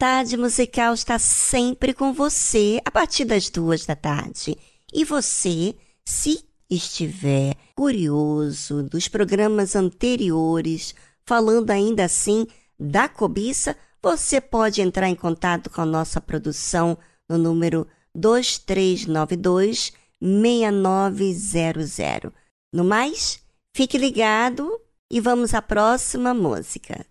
Tarde musical está sempre com você a partir das duas da tarde. E você, se estiver curioso dos programas anteriores, falando ainda assim da cobiça, você pode entrar em contato com a nossa produção no número 2392 6900. No mais, fique ligado e vamos à próxima música.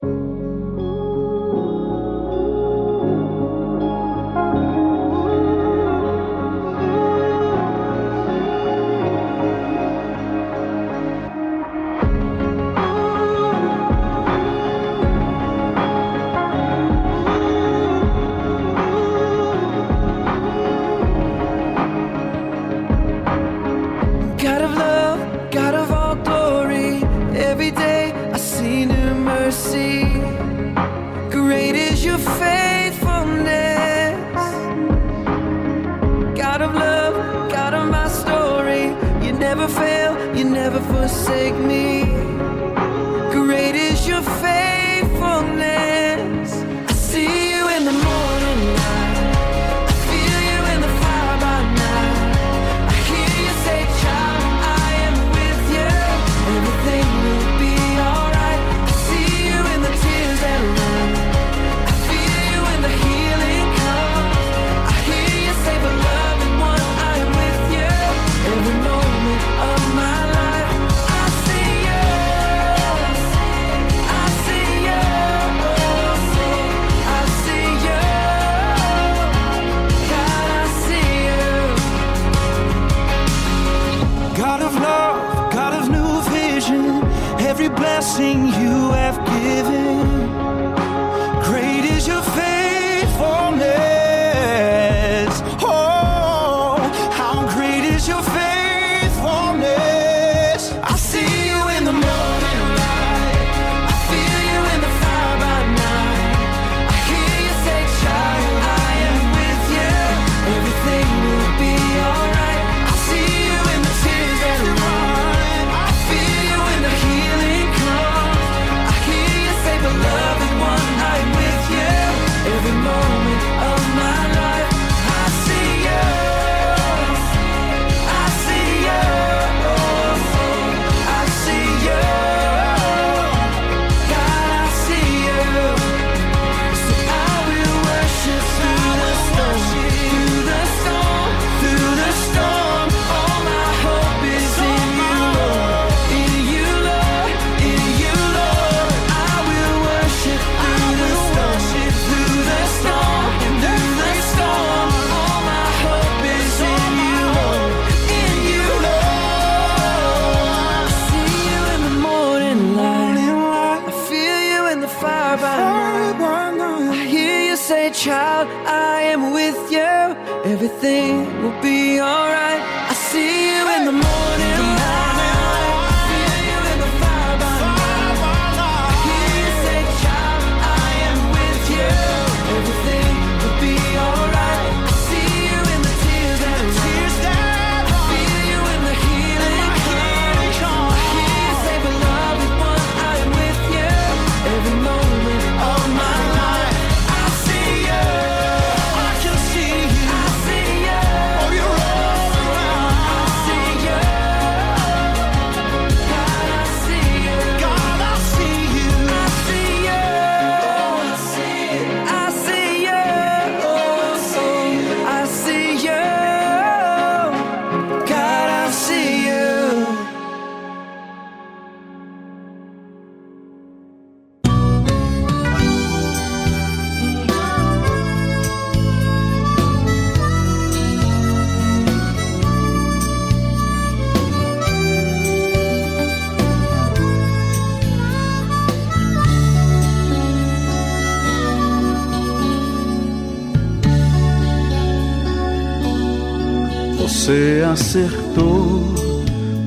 acertou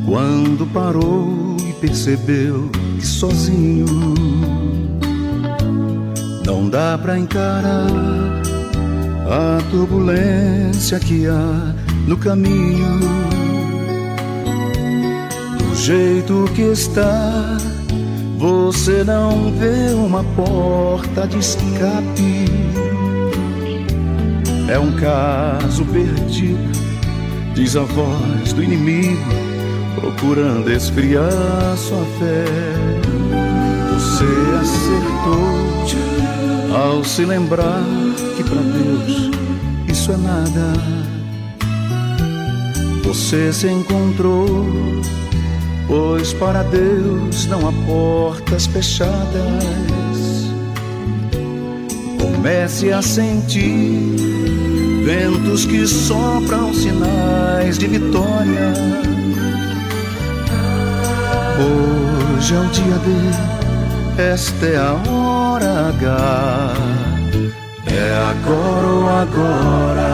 quando parou e percebeu que sozinho não dá pra encarar a turbulência que há no caminho. Do jeito que está, você não vê uma porta de escape. É um caso perdido Diz a voz do inimigo, procurando esfriar sua fé. Você acertou ao se lembrar que para Deus isso é nada. Você se encontrou, pois para Deus não há portas fechadas. Comece a sentir ventos que sopram sinais de vitória. Hoje é o dia D, esta é a hora H, é agora ou agora.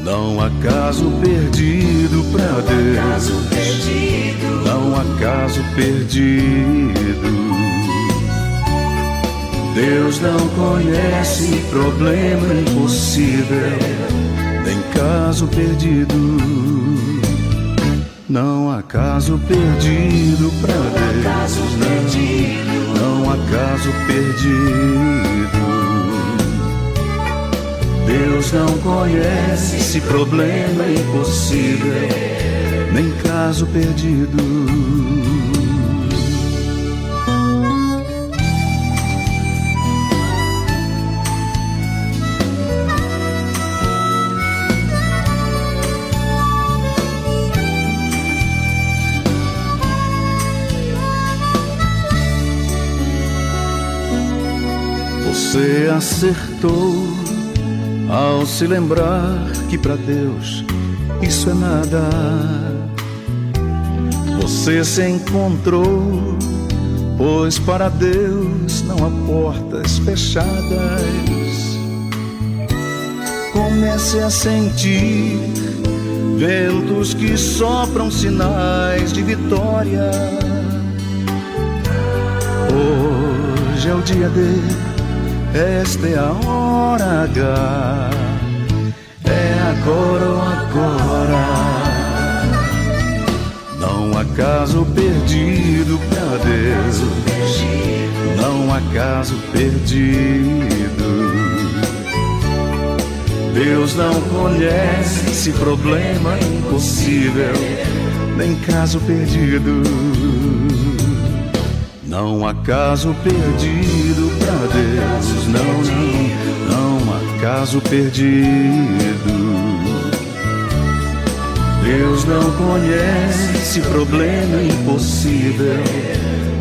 Não há caso perdido pra Deus, não há caso perdido. Deus não conhece problema impossível, nem caso perdido. Não há caso perdido para Deus, não. Não há caso perdido. Deus não conhece esse problema impossível, nem caso perdido. Você acertou ao se lembrar que para Deus isso é nada. Você se encontrou, pois para Deus não há portas fechadas. Comece a sentir ventos que sopram sinais de vitória. Hoje é o dia dele esta é a hora H, é agora ou agora. Não há caso perdido pra Deus, não há caso perdido. Deus não conhece esse problema impossível, nem caso perdido. Não há caso perdido pra Deus, não, não, não há caso perdido. Deus não conhece problema impossível,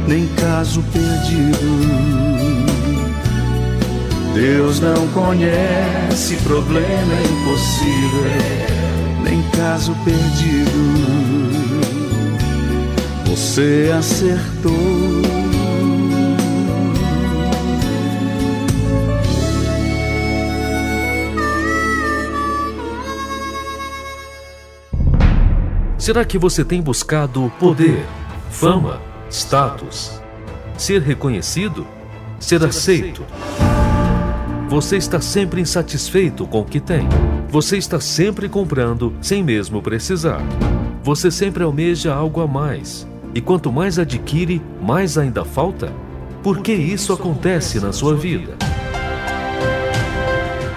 nem caso perdido. Deus não conhece problema impossível, nem caso perdido. Você acertou Será que você tem buscado poder, fama, status, ser reconhecido, ser aceito? Você está sempre insatisfeito com o que tem. Você está sempre comprando sem mesmo precisar. Você sempre almeja algo a mais. E quanto mais adquire, mais ainda falta? Por que isso acontece na sua vida?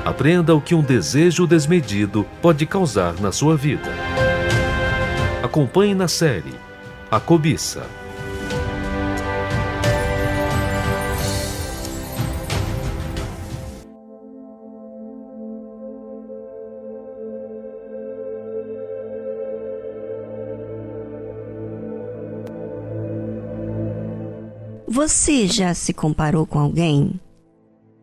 Aprenda o que um desejo desmedido pode causar na sua vida. Acompanhe na série A Cobiça. Você já se comparou com alguém?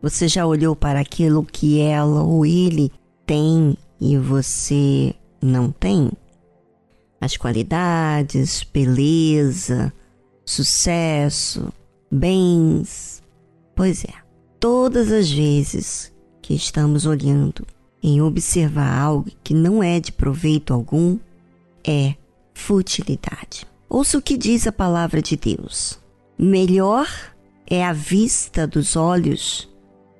Você já olhou para aquilo que ela ou ele tem e você não tem? As qualidades, beleza, sucesso, bens. Pois é, todas as vezes que estamos olhando em observar algo que não é de proveito algum, é futilidade. Ouça o que diz a palavra de Deus. Melhor é a vista dos olhos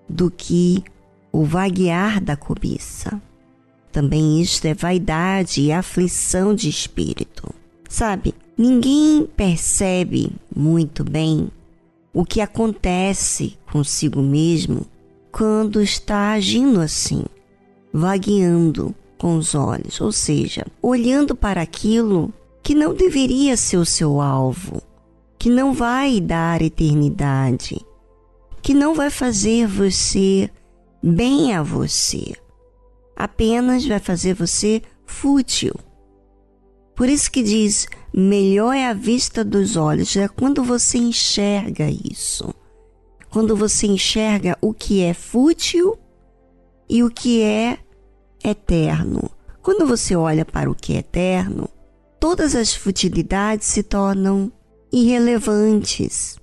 do que o vaguear da cobiça. Também isto é vaidade e aflição de espírito. Sabe, ninguém percebe muito bem o que acontece consigo mesmo quando está agindo assim, vagueando com os olhos, ou seja, olhando para aquilo que não deveria ser o seu alvo, que não vai dar eternidade, que não vai fazer você bem a você apenas vai fazer você fútil. Por isso que diz: melhor é a vista dos olhos, é quando você enxerga isso. Quando você enxerga o que é fútil e o que é eterno. Quando você olha para o que é eterno, todas as futilidades se tornam irrelevantes,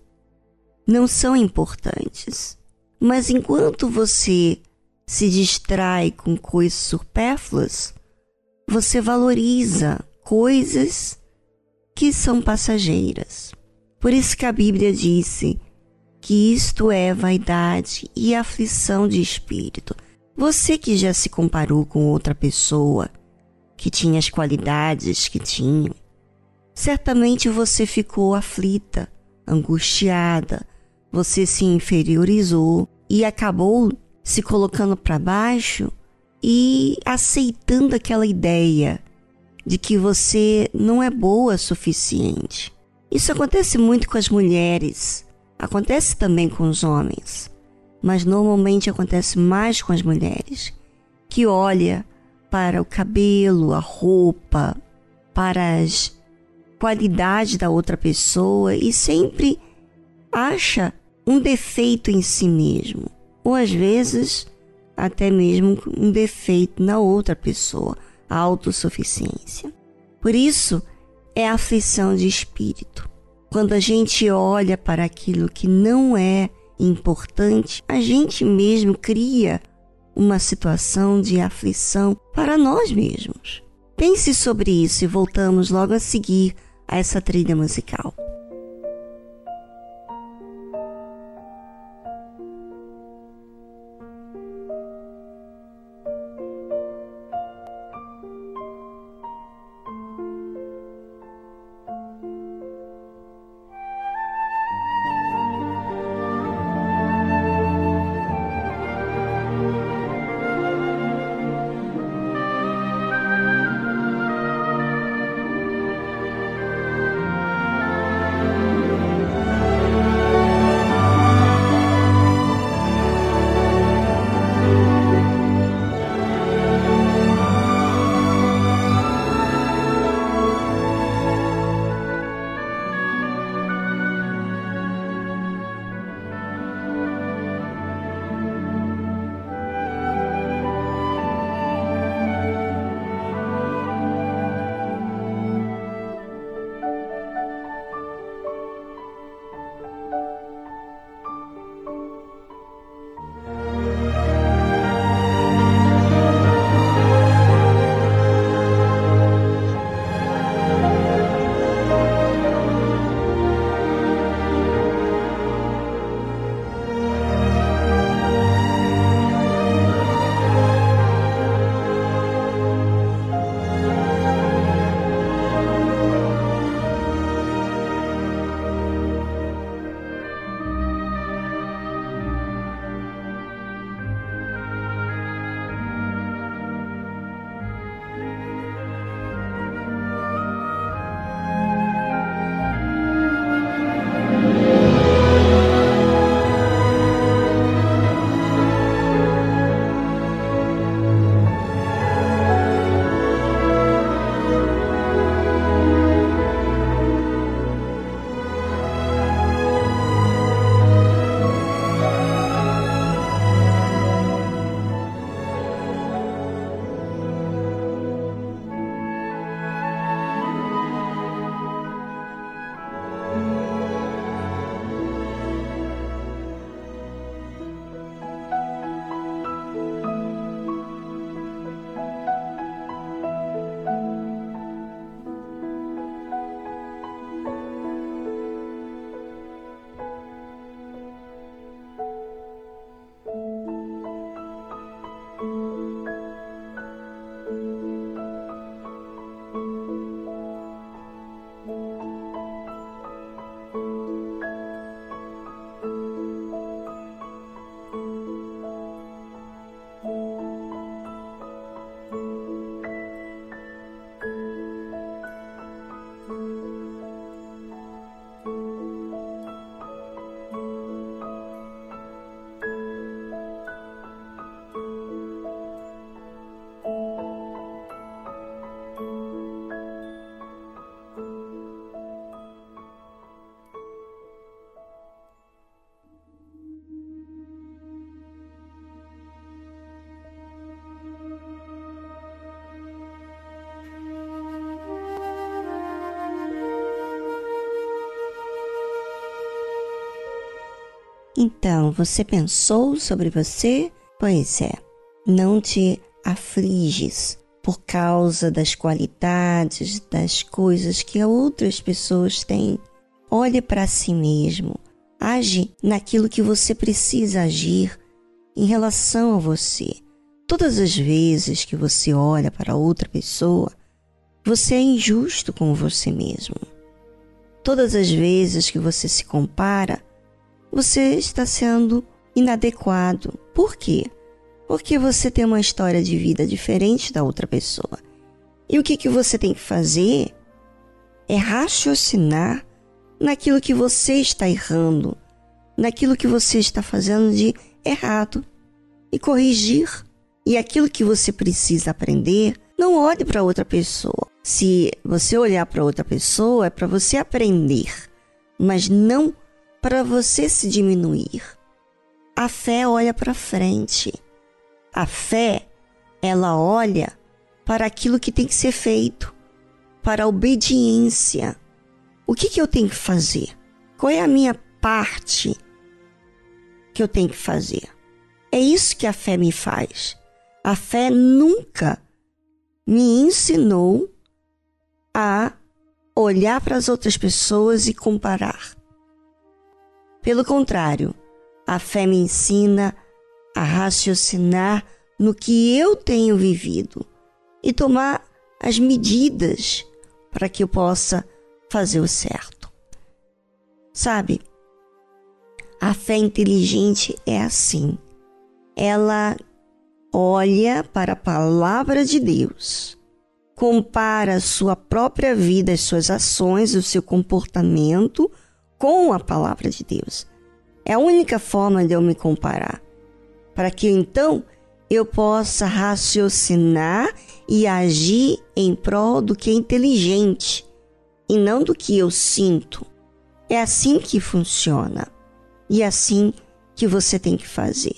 não são importantes. Mas enquanto você se distrai com coisas supérfluas, você valoriza coisas que são passageiras. Por isso que a Bíblia disse que isto é vaidade e aflição de espírito. Você que já se comparou com outra pessoa que tinha as qualidades que tinham, certamente você ficou aflita, angustiada, você se inferiorizou e acabou se colocando para baixo e aceitando aquela ideia de que você não é boa o suficiente. Isso acontece muito com as mulheres, acontece também com os homens, mas normalmente acontece mais com as mulheres, que olha para o cabelo, a roupa, para as qualidades da outra pessoa e sempre acha um defeito em si mesmo, ou às vezes até mesmo um defeito na outra pessoa, a autossuficiência. Por isso é aflição de espírito. Quando a gente olha para aquilo que não é importante, a gente mesmo cria uma situação de aflição para nós mesmos. Pense sobre isso e voltamos logo a seguir a essa trilha musical. Então, você pensou sobre você? Pois é, não te afliges por causa das qualidades, das coisas que outras pessoas têm. Olhe para si mesmo, age naquilo que você precisa agir em relação a você. todas as vezes que você olha para outra pessoa, você é injusto com você mesmo. Todas as vezes que você se compara, você está sendo inadequado. Por quê? Porque você tem uma história de vida diferente da outra pessoa. E o que, que você tem que fazer é raciocinar naquilo que você está errando, naquilo que você está fazendo de errado e corrigir. E aquilo que você precisa aprender, não olhe para outra pessoa. Se você olhar para outra pessoa, é para você aprender, mas não para você se diminuir. A fé olha para frente. A fé, ela olha para aquilo que tem que ser feito, para a obediência. O que, que eu tenho que fazer? Qual é a minha parte que eu tenho que fazer? É isso que a fé me faz. A fé nunca me ensinou a olhar para as outras pessoas e comparar. Pelo contrário, a fé me ensina a raciocinar no que eu tenho vivido e tomar as medidas para que eu possa fazer o certo. Sabe, a fé inteligente é assim ela olha para a palavra de Deus, compara a sua própria vida, as suas ações, o seu comportamento com a palavra de Deus. É a única forma de eu me comparar, para que então eu possa raciocinar e agir em prol do que é inteligente e não do que eu sinto. É assim que funciona e é assim que você tem que fazer.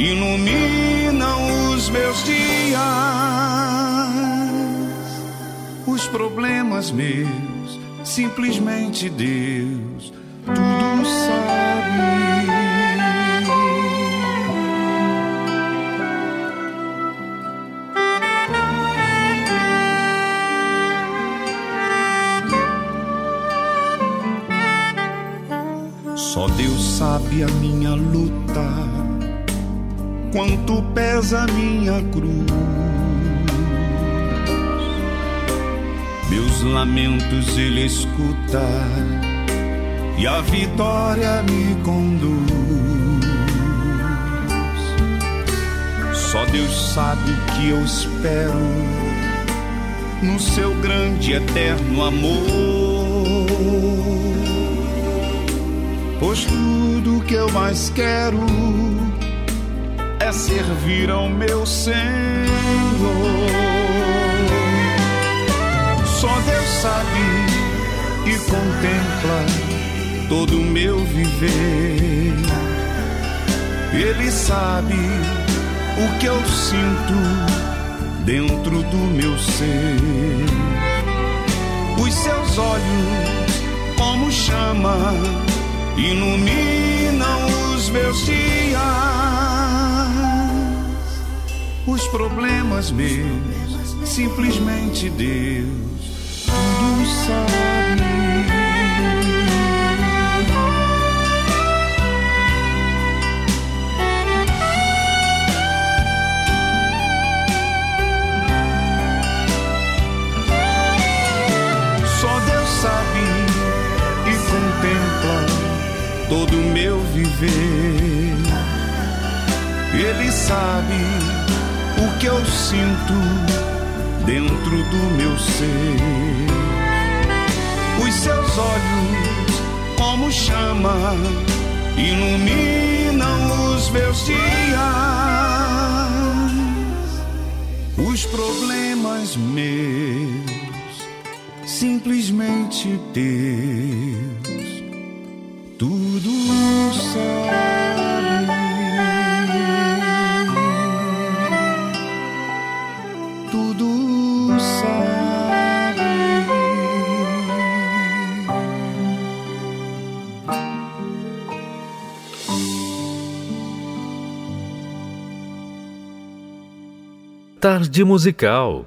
iluminam os meus dias. Os problemas meus, simplesmente Deus, tudo sabe. Só Deus sabe a minha luta quanto pesa minha cruz. Meus lamentos ele escuta e a vitória me conduz. Só Deus sabe o que eu espero no seu grande eterno amor. Pois tudo que eu mais quero servir ao meu Senhor. Só Deus sabe e contempla todo o meu viver. Ele sabe o que eu sinto dentro do meu ser. Os seus olhos, como chama, iluminam os meus dias os problemas meus, simplesmente Deus tudo sabe. Só Deus sabe e contempla todo o meu viver. Ele sabe que eu sinto dentro do meu ser. Os seus olhos, como chama, iluminam os meus dias. Os problemas meus, simplesmente teus, tudo sabe. Tarde Musical.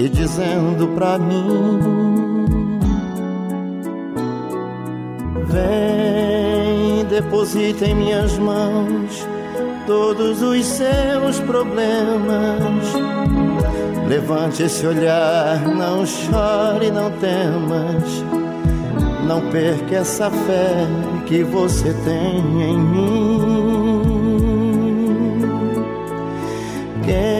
e dizendo pra mim: Vem, deposita em minhas mãos todos os seus problemas. Levante esse olhar, não chore, não temas. Não perca essa fé que você tem em mim. Quem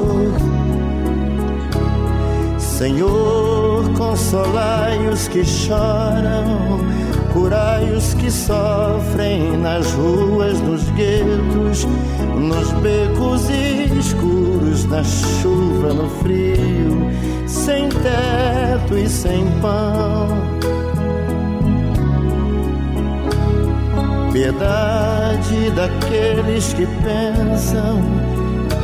Senhor, consolai os que choram, curai os que sofrem nas ruas, nos guetos, nos becos escuros, na chuva, no frio, sem teto e sem pão. Piedade daqueles que pensam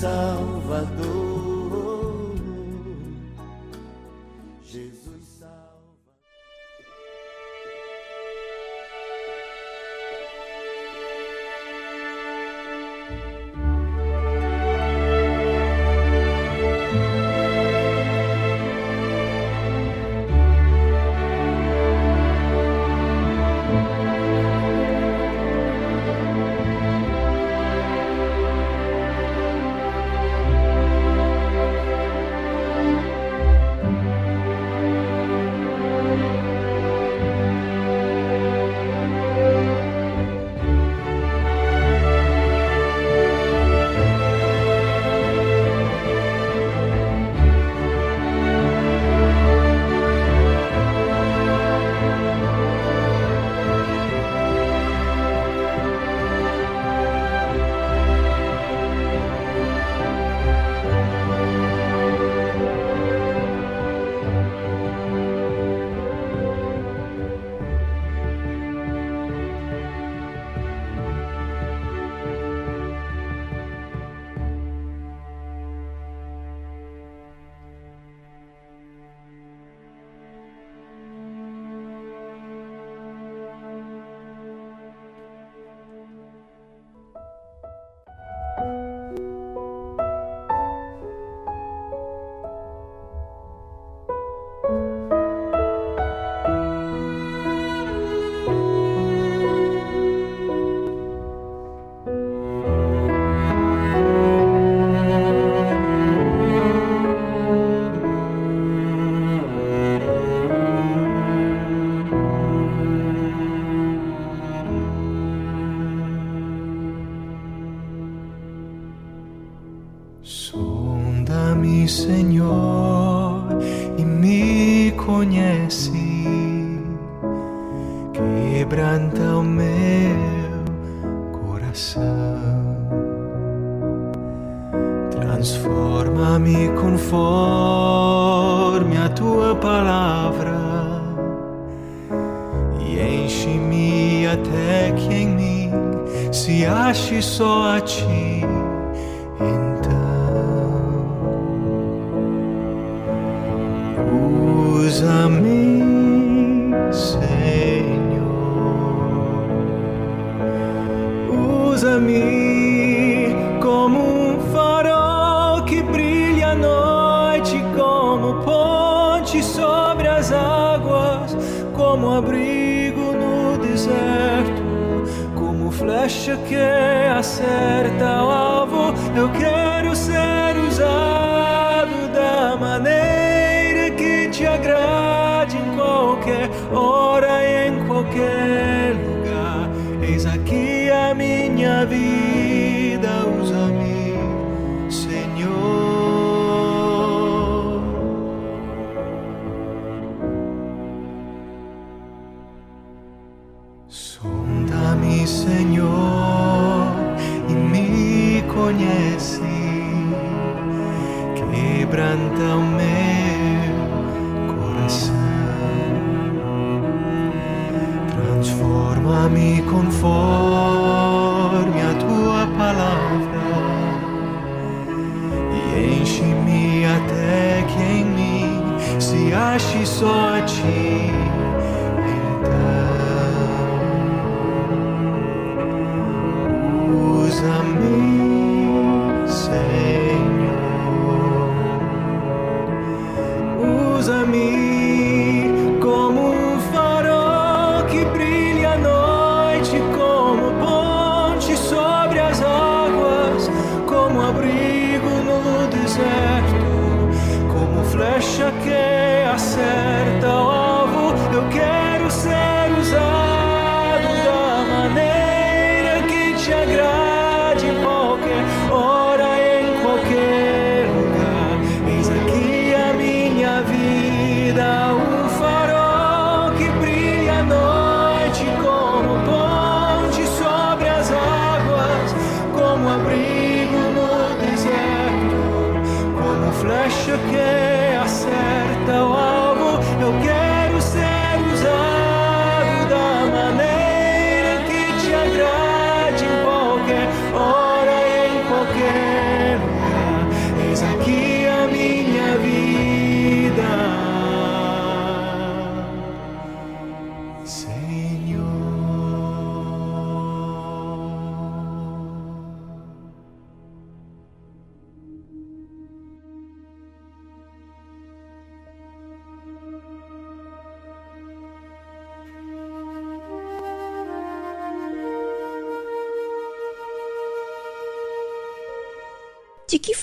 Jesus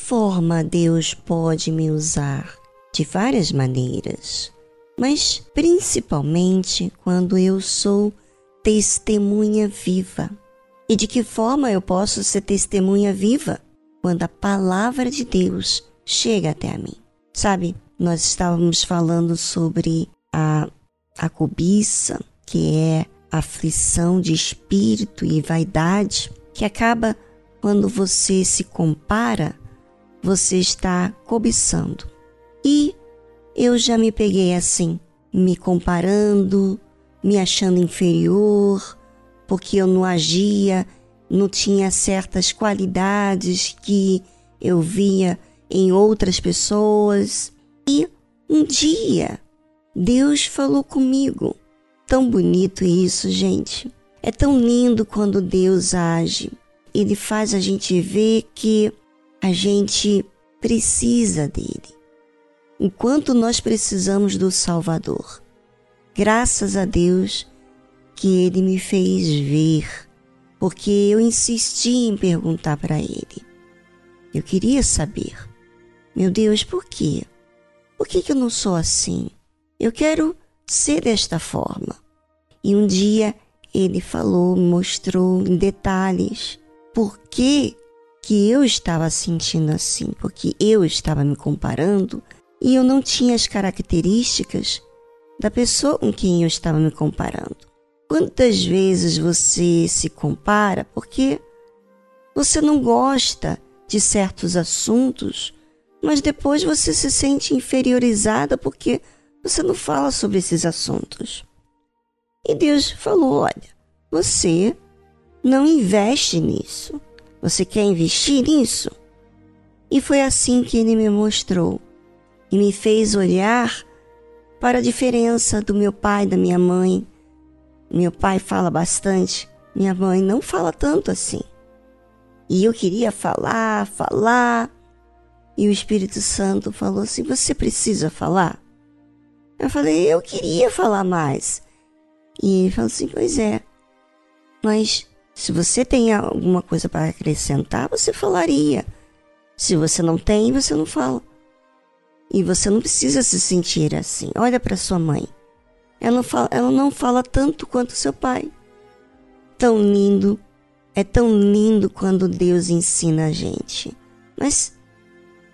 forma Deus pode me usar? De várias maneiras, mas principalmente quando eu sou testemunha viva. E de que forma eu posso ser testemunha viva? Quando a palavra de Deus chega até a mim. Sabe, nós estávamos falando sobre a, a cobiça, que é aflição de espírito e vaidade, que acaba quando você se compara, você está cobiçando. E eu já me peguei assim, me comparando, me achando inferior, porque eu não agia, não tinha certas qualidades que eu via em outras pessoas. E um dia Deus falou comigo. Tão bonito isso, gente. É tão lindo quando Deus age. Ele faz a gente ver que a gente precisa dele. Enquanto nós precisamos do Salvador. Graças a Deus que ele me fez ver, porque eu insisti em perguntar para ele. Eu queria saber, meu Deus, por quê? Por que, que eu não sou assim? Eu quero ser desta forma. E um dia ele falou, mostrou em detalhes por que que eu estava sentindo assim, porque eu estava me comparando e eu não tinha as características da pessoa com quem eu estava me comparando. Quantas vezes você se compara porque você não gosta de certos assuntos, mas depois você se sente inferiorizada porque você não fala sobre esses assuntos. E Deus falou: olha, você não investe nisso. Você quer investir nisso? E foi assim que ele me mostrou e me fez olhar para a diferença do meu pai e da minha mãe. Meu pai fala bastante, minha mãe não fala tanto assim. E eu queria falar, falar, e o Espírito Santo falou assim: Você precisa falar? Eu falei: Eu queria falar mais. E ele falou assim: Pois é, mas se você tem alguma coisa para acrescentar, você falaria. Se você não tem, você não fala. E você não precisa se sentir assim. Olha para sua mãe. Ela não, fala, ela não fala tanto quanto seu pai. Tão lindo. É tão lindo quando Deus ensina a gente. Mas,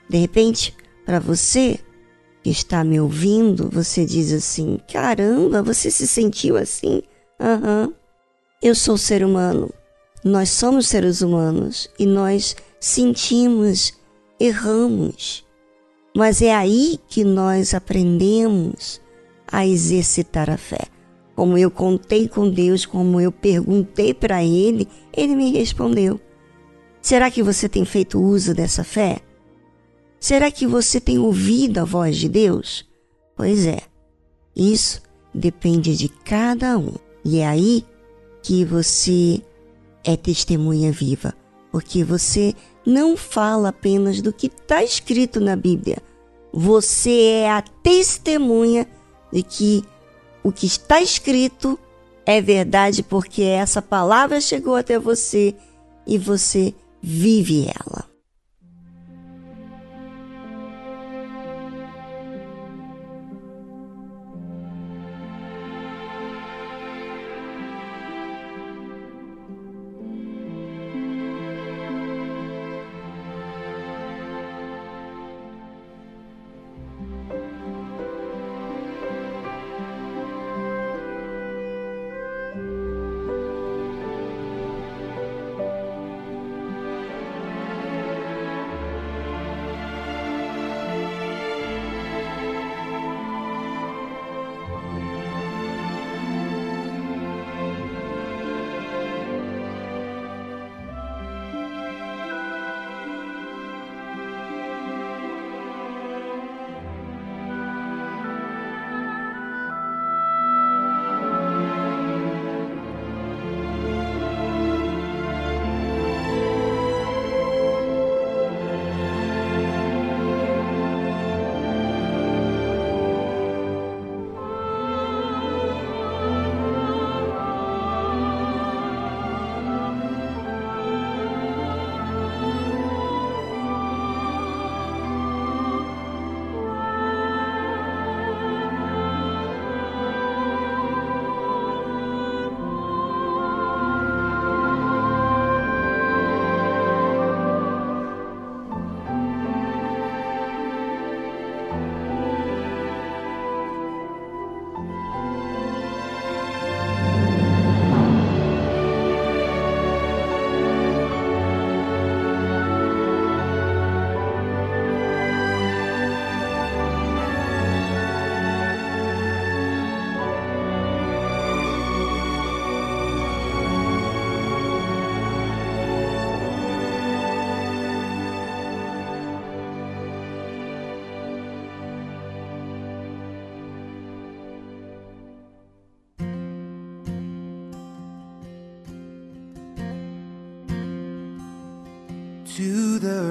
de repente, para você que está me ouvindo, você diz assim: caramba, você se sentiu assim? Aham. Uhum. Eu sou ser humano. Nós somos seres humanos e nós sentimos, erramos. Mas é aí que nós aprendemos a exercitar a fé. Como eu contei com Deus, como eu perguntei para Ele, Ele me respondeu. Será que você tem feito uso dessa fé? Será que você tem ouvido a voz de Deus? Pois é, isso depende de cada um. E é aí que você é testemunha viva, porque você não fala apenas do que está escrito na Bíblia. Você é a testemunha de que o que está escrito é verdade, porque essa palavra chegou até você e você vive ela. The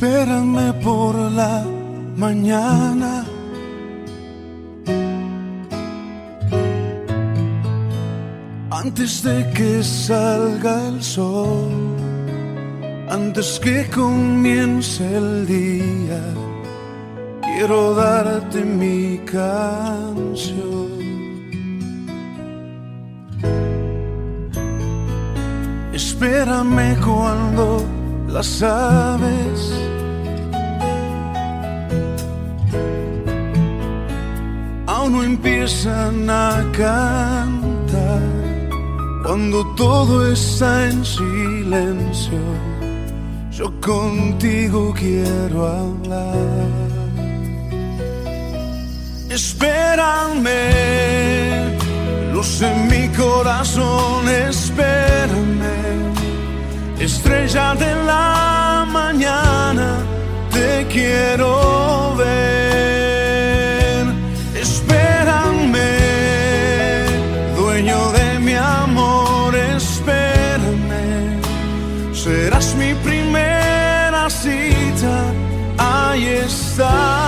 Espérame por la mañana. Antes de que salga el sol, antes que comience el día, quiero darte mi canción. Espérame cuando las aves empiezan a cantar, cuando todo está en silencio, yo contigo quiero hablar. Espérame, luz en mi corazón, espérame estrella de la mañana, te quiero ver. 在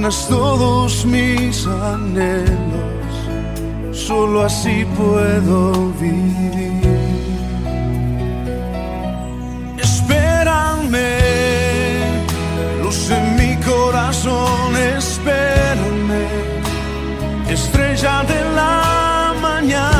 llenas todos mis anhelos, solo así puedo vivir. Espérame, luz en mi corazón, espérame, estrella de la mañana,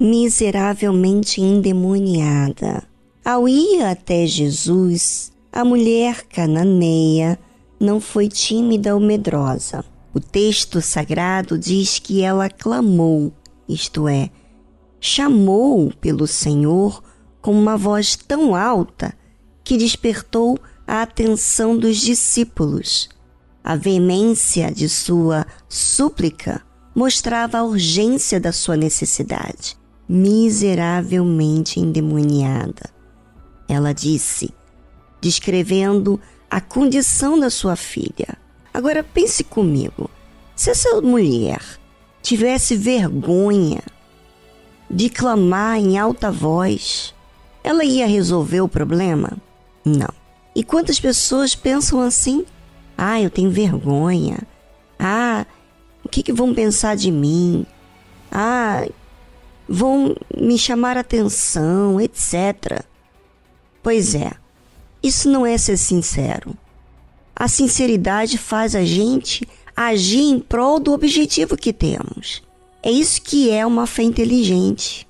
Miseravelmente endemoniada. Ao ir até Jesus, a mulher cananeia não foi tímida ou medrosa. O texto sagrado diz que ela clamou, isto é, chamou pelo Senhor com uma voz tão alta que despertou a atenção dos discípulos. A veemência de sua súplica mostrava a urgência da sua necessidade. Miseravelmente endemoniada, ela disse, descrevendo a condição da sua filha. Agora pense comigo: se essa mulher tivesse vergonha de clamar em alta voz, ela ia resolver o problema? Não. E quantas pessoas pensam assim? Ah, eu tenho vergonha. Ah, o que, que vão pensar de mim? Ah, vão me chamar atenção, etc. Pois é, isso não é ser sincero. A sinceridade faz a gente agir em prol do objetivo que temos. É isso que é uma fé inteligente.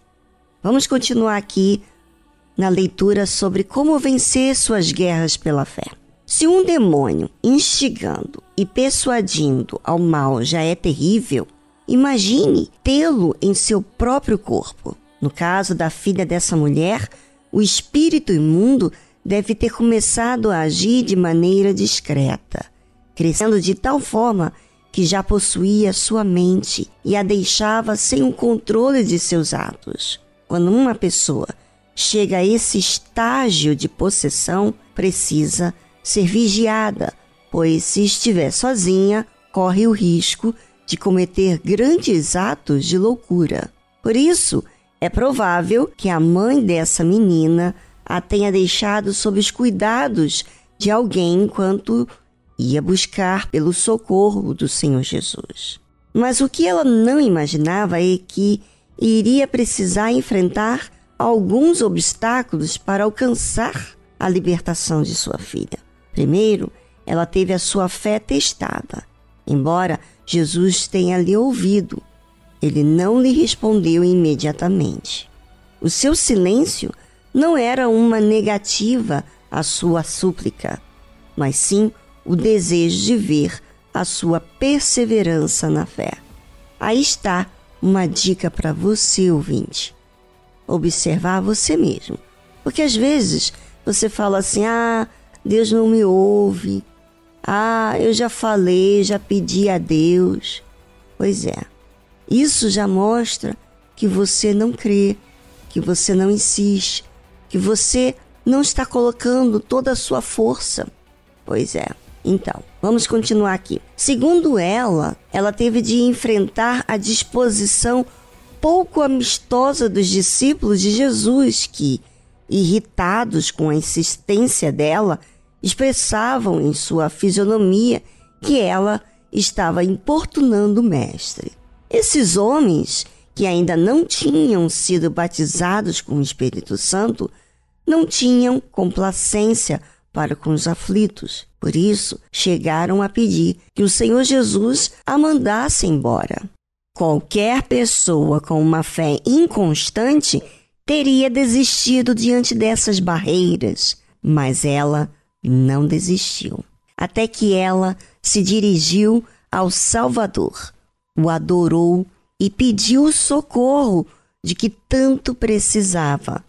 Vamos continuar aqui na leitura sobre como vencer suas guerras pela fé. Se um demônio instigando e persuadindo ao mal já é terrível, imagine tê-lo em seu próprio corpo. No caso da filha dessa mulher, o espírito imundo deve ter começado a agir de maneira discreta, crescendo de tal forma que já possuía sua mente e a deixava sem o controle de seus atos. Quando uma pessoa chega a esse estágio de possessão, precisa ser vigiada, pois se estiver sozinha, corre o risco de cometer grandes atos de loucura. Por isso, é provável que a mãe dessa menina a tenha deixado sob os cuidados de alguém enquanto ia buscar pelo socorro do Senhor Jesus. Mas o que ela não imaginava é que iria precisar enfrentar alguns obstáculos para alcançar a libertação de sua filha. Primeiro, ela teve a sua fé testada. Embora Jesus tenha lhe ouvido, ele não lhe respondeu imediatamente. O seu silêncio não era uma negativa à sua súplica, mas sim o desejo de ver a sua perseverança na fé. Aí está uma dica para você, ouvinte. Observar você mesmo. Porque às vezes você fala assim: ah, Deus não me ouve. Ah, eu já falei, já pedi a Deus. Pois é, isso já mostra que você não crê, que você não insiste, que você não está colocando toda a sua força. Pois é. Então, vamos continuar aqui. Segundo ela, ela teve de enfrentar a disposição pouco amistosa dos discípulos de Jesus, que, irritados com a insistência dela, expressavam em sua fisionomia que ela estava importunando o Mestre. Esses homens, que ainda não tinham sido batizados com o Espírito Santo, não tinham complacência para com os aflitos. Por isso, chegaram a pedir que o Senhor Jesus a mandasse embora. Qualquer pessoa com uma fé inconstante teria desistido diante dessas barreiras, mas ela não desistiu. Até que ela se dirigiu ao Salvador, o adorou e pediu o socorro de que tanto precisava.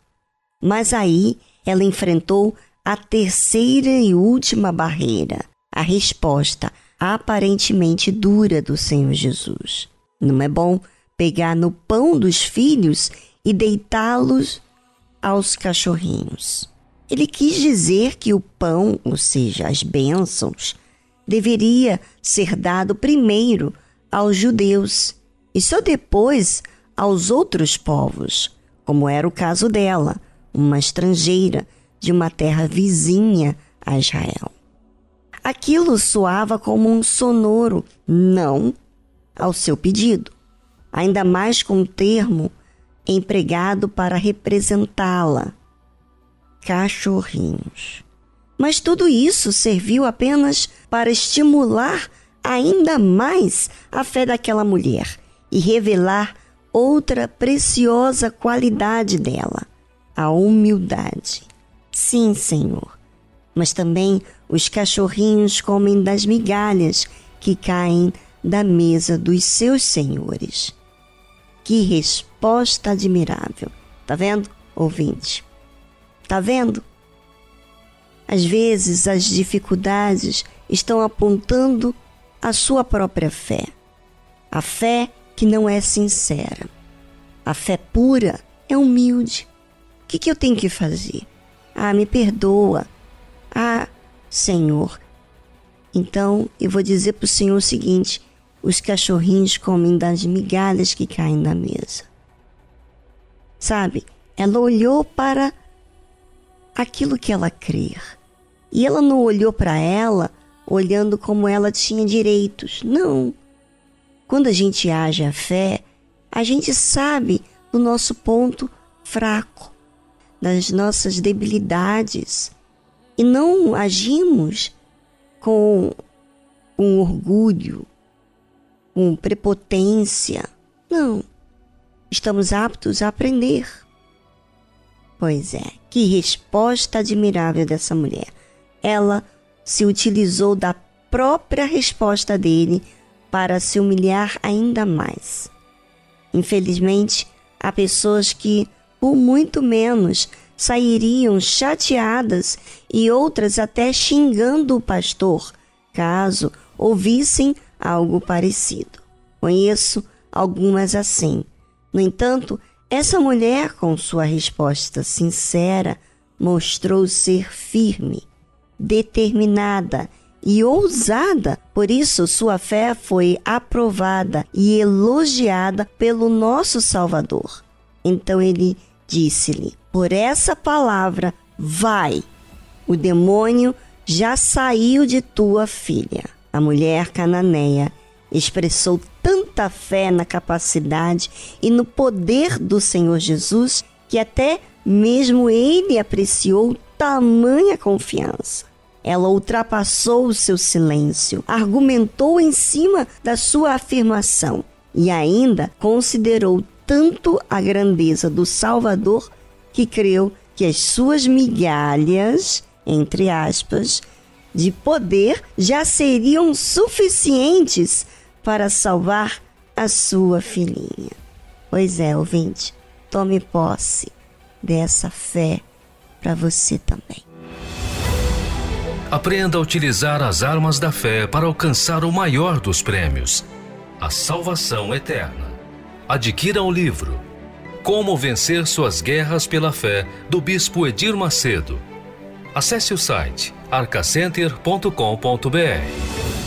Mas aí ela enfrentou a terceira e última barreira, a resposta aparentemente dura do Senhor Jesus. Não é bom pegar no pão dos filhos e deitá-los aos cachorrinhos. Ele quis dizer que o pão, ou seja, as bênçãos, deveria ser dado primeiro aos judeus e só depois aos outros povos, como era o caso dela, uma estrangeira de uma terra vizinha a Israel. Aquilo soava como um sonoro não ao seu pedido, ainda mais com o termo empregado para representá-la: cachorrinhos. Mas tudo isso serviu apenas para estimular ainda mais a fé daquela mulher e revelar outra preciosa qualidade dela, a humildade. Sim, Senhor. Mas também os cachorrinhos comem das migalhas que caem da mesa dos seus senhores. Que resposta admirável. Tá vendo, ouvinte? Tá vendo? Às vezes as dificuldades estão apontando a sua própria fé. A fé que não é sincera. A fé pura é humilde. O que, que eu tenho que fazer? Ah, me perdoa. Ah, Senhor. Então eu vou dizer para o Senhor o seguinte: os cachorrinhos comem das migalhas que caem da mesa. Sabe? Ela olhou para aquilo que ela crer. E ela não olhou para ela olhando como ela tinha direitos. Não. Quando a gente age a fé, a gente sabe o nosso ponto fraco das nossas debilidades e não agimos com um orgulho, com prepotência. Não. Estamos aptos a aprender. Pois é, que resposta admirável dessa mulher. Ela se utilizou da própria resposta dele para se humilhar ainda mais. Infelizmente, há pessoas que, por muito menos, sairiam chateadas e outras até xingando o pastor, caso ouvissem algo parecido. Conheço algumas assim. No entanto, essa mulher, com sua resposta sincera, mostrou ser firme, determinada e ousada. Por isso, sua fé foi aprovada e elogiada pelo nosso Salvador. Então ele disse-lhe: Por essa palavra, vai. O demônio já saiu de tua filha. A mulher cananeia expressou tanta fé na capacidade e no poder do Senhor Jesus que até mesmo ele apreciou tamanha confiança. Ela ultrapassou o seu silêncio, argumentou em cima da sua afirmação e ainda considerou tanto a grandeza do Salvador que creu que as suas migalhas, entre aspas, de poder já seriam suficientes para salvar a sua filhinha. Pois é, ouvinte, tome posse dessa fé para você também. Aprenda a utilizar as armas da fé para alcançar o maior dos prêmios, a salvação eterna. Adquira o livro Como Vencer Suas Guerras pela Fé, do Bispo Edir Macedo. Acesse o site arcacenter.com.br.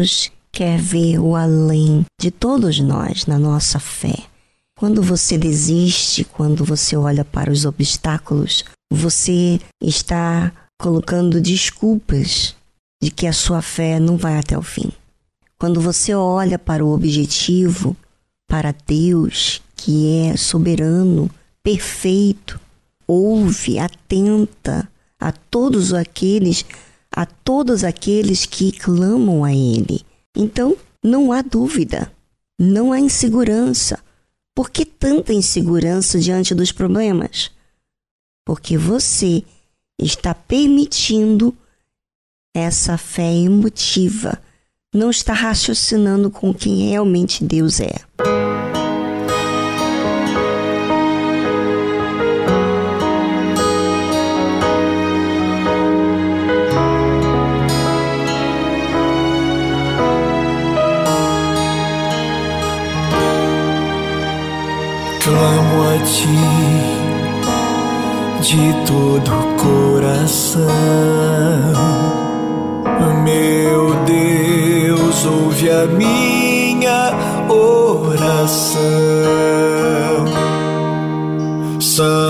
Deus quer ver o além de todos nós na nossa fé. Quando você desiste, quando você olha para os obstáculos, você está colocando desculpas de que a sua fé não vai até o fim. Quando você olha para o objetivo, para Deus, que é soberano, perfeito, ouve, atenta a todos aqueles, a todos aqueles que clamam a ele. Então, não há dúvida, não há insegurança. Por que tanta insegurança diante dos problemas? Porque você está permitindo essa fé emotiva, não está raciocinando com quem realmente Deus é. Ti de todo coração. Meu Deus, ouve a minha oração. São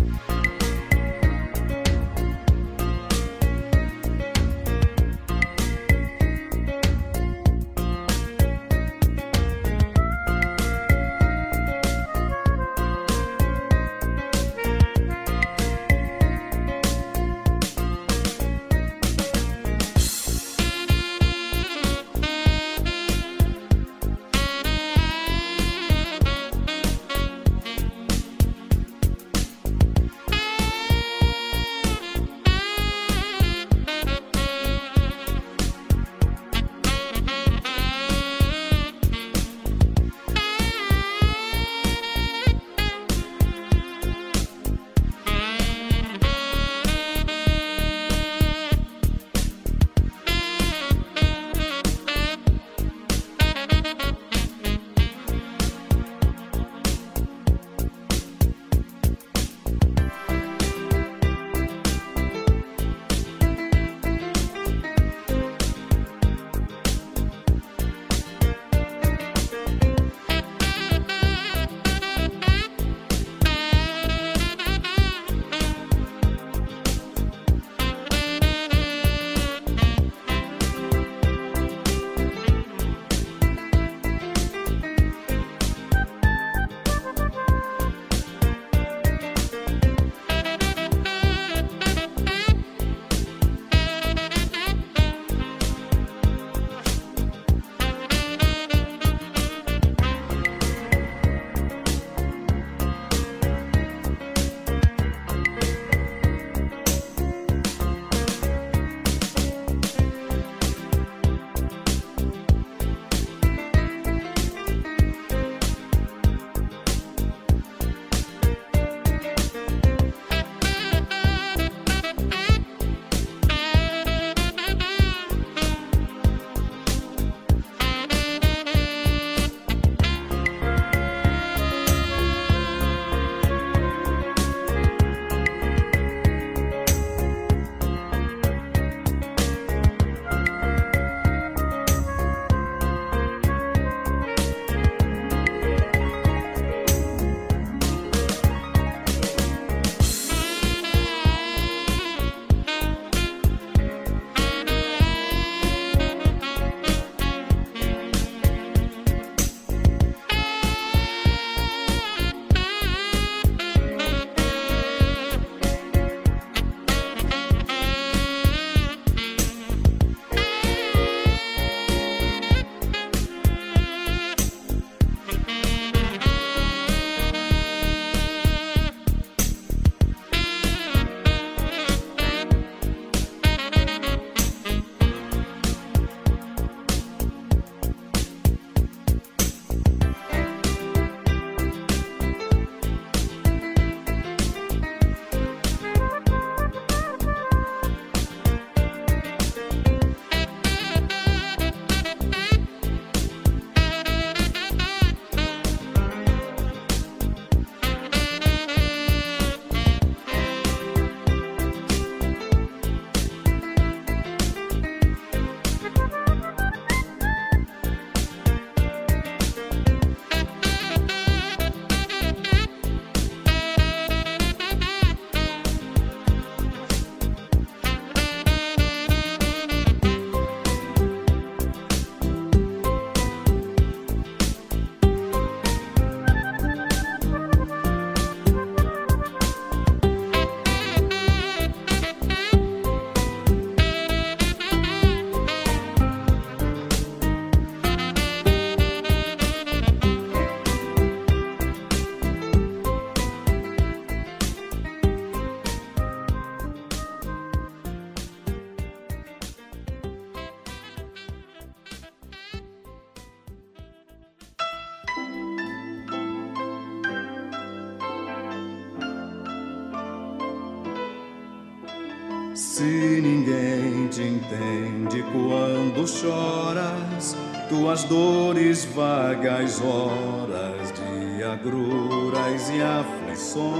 Quando choras, tuas dores vagas horas de agruras e aflições.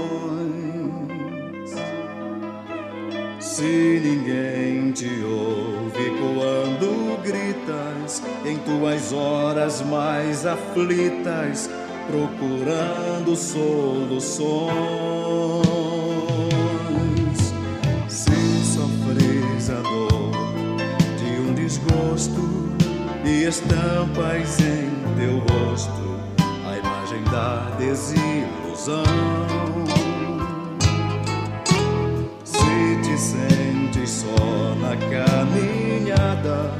Se ninguém te ouve quando gritas, em tuas horas mais aflitas, procurando soluções. Estampas em teu rosto a imagem da desilusão. Se te sentes só na caminhada,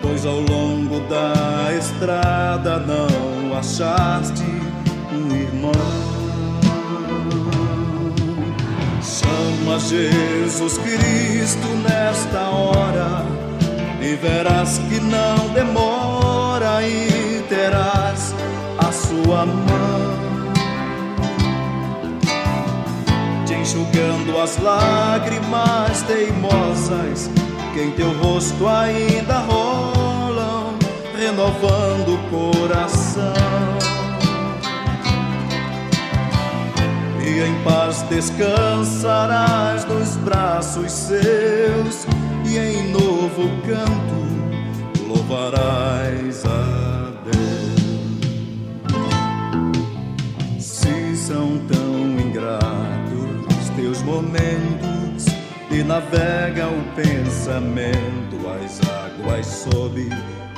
pois ao longo da estrada não achaste um irmão. Chama Jesus Cristo nesta hora e verás que não demora e terás a sua mão te enxugando as lágrimas teimosas que em teu rosto ainda rolam, renovando o coração. E em paz descansarás nos braços seus, e em novo canto louvarás a Deus. Se são tão ingratos teus momentos e navega o pensamento as águas sob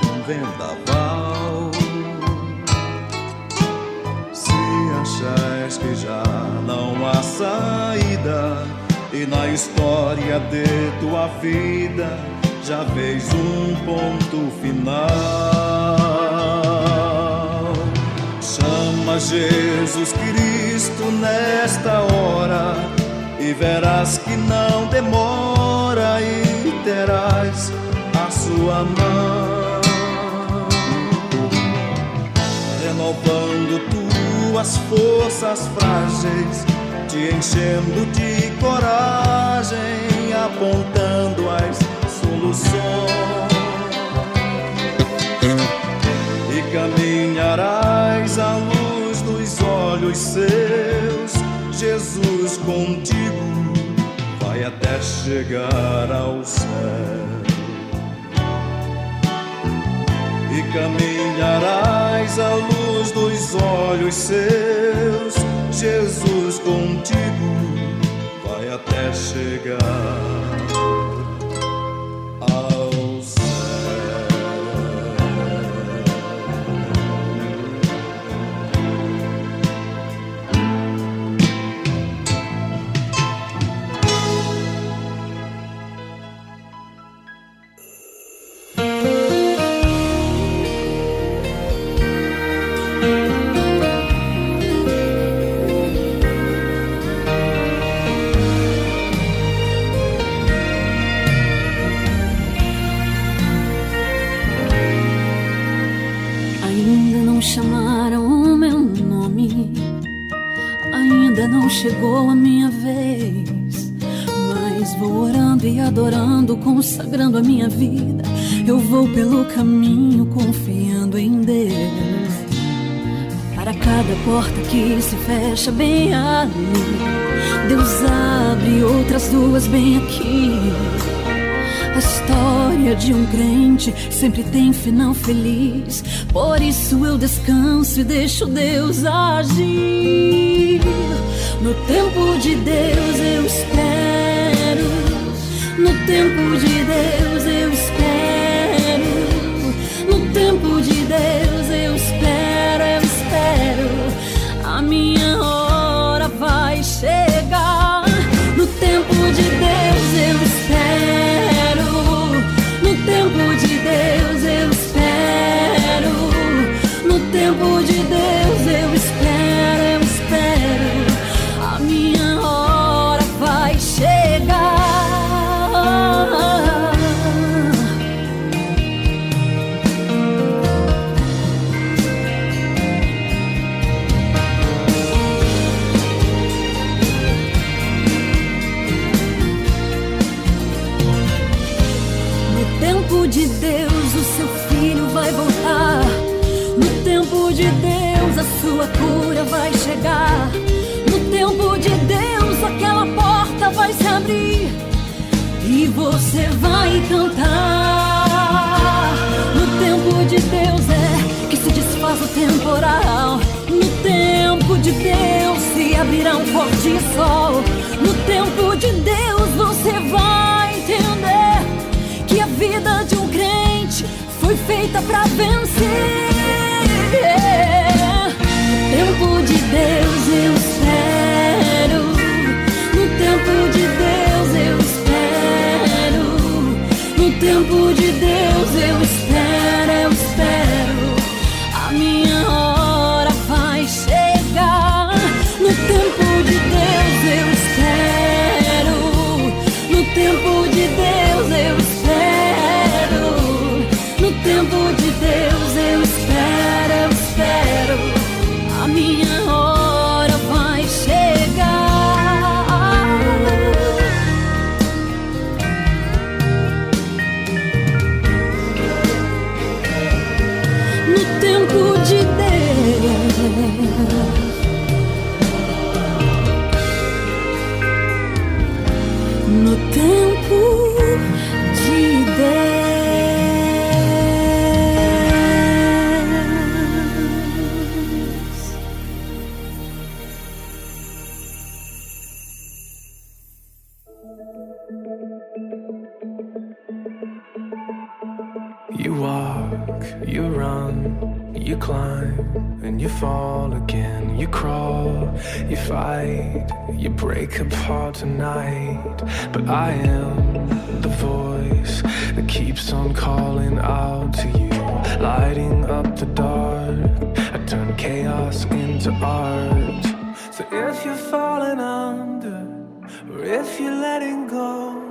um vendaval. Se achas que já não há saída e na história de tua vida já vês um ponto final. Chama Jesus Cristo nesta hora e verás que não demora e terás a sua mão, renovando tuas forças frágeis, te enchendo de coragem, apontando as soluções. E caminharás à luz dos olhos seus Jesus contigo vai até chegar ao céu. E caminharás à luz dos olhos seus, Jesus contigo vai até chegar pelo caminho confiando em Deus. Para cada porta que se fecha bem ali, Deus abre outras duas bem aqui. A história de um crente sempre tem final feliz. Por isso eu descanso e deixo Deus agir. No tempo de Deus eu espero. No tempo de Deus de você vai cantar. No tempo de Deus é que se desfaz o temporal. No de Deus se abrirá um forte sol. No tempo de Deus você vai entender que a vida de um crente foi feita para vencer. Fall again. You crawl, you fight, you break apart tonight. But I am the voice that keeps on calling out to you, lighting up the dark. I turn chaos into art. So if you're falling under, or if you're letting go.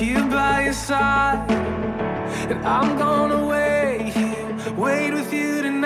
Here by your side, and I'm gonna wait wait with you tonight.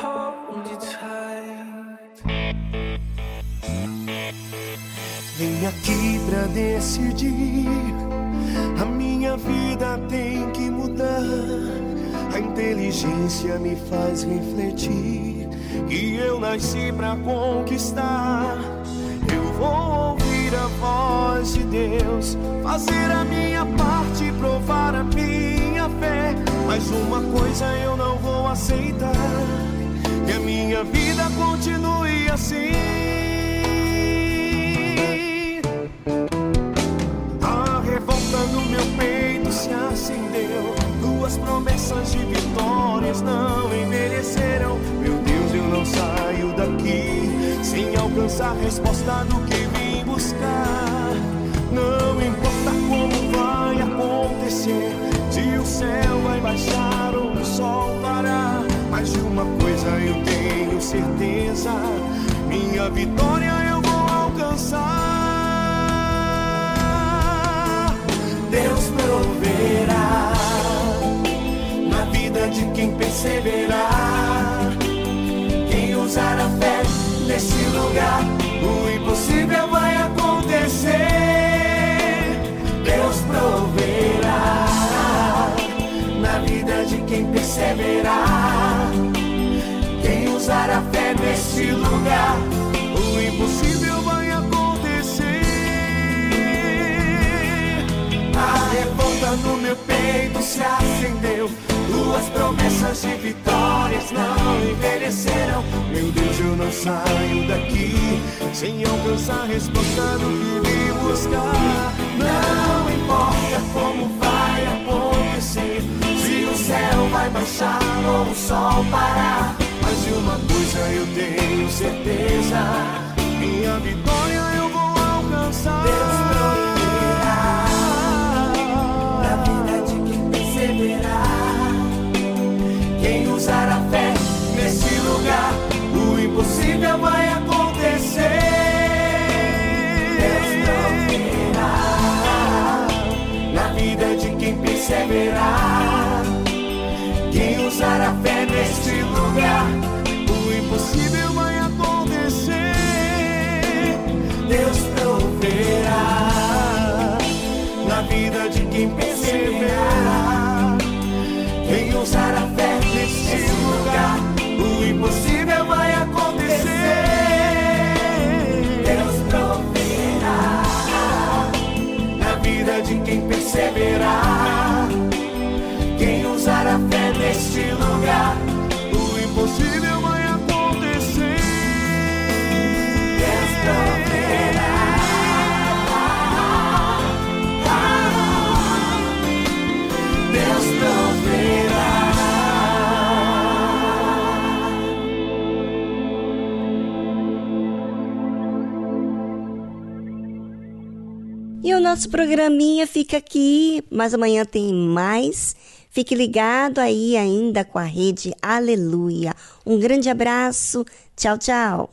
Hold you tight. Vim aqui pra decidir. A minha vida tem que mudar. A inteligência me faz refletir. E eu nasci pra conquistar. Eu vou ouvir a voz de Deus, fazer a minha parte, provar a minha fé. Mas uma coisa eu não vou aceitar: que a minha vida continue assim. Tá a revolta no meu peito se acendeu. Duas promessas de vitórias não envelheceram. Meu Deus, eu não saio daqui sem alcançar a resposta do que vim buscar. Não importa como vai acontecer, se o céu vai baixar ou o sol parar, mas de uma coisa eu tenho certeza: minha vitória eu vou alcançar. Deus proverá na vida de quem perseverar. Quem usar a fé nesse lugar, o impossível vai acontecer. Deus proverá na vida de quem perseverar. Nesse lugar, o impossível vai acontecer. A revolta no meu peito se acendeu. Tuas promessas de vitórias não envelheceram. Meu Deus, eu não saio daqui sem alcançar a resposta do que vim buscar. Não importa como vai acontecer, se o céu vai baixar ou o sol parar. De uma coisa eu tenho certeza: minha vitória eu vou alcançar. Deus proverá na vida de quem perseverar. Quem usar a fé nesse lugar, o impossível vai acontecer. Deus proverá na vida de quem perseverar. Quem usar a fé neste lugar, proverá na vida de quem perseverar. Nosso programinha fica aqui, mas amanhã tem mais. Fique ligado aí ainda com a rede Aleluia. Um grande abraço. Tchau, tchau.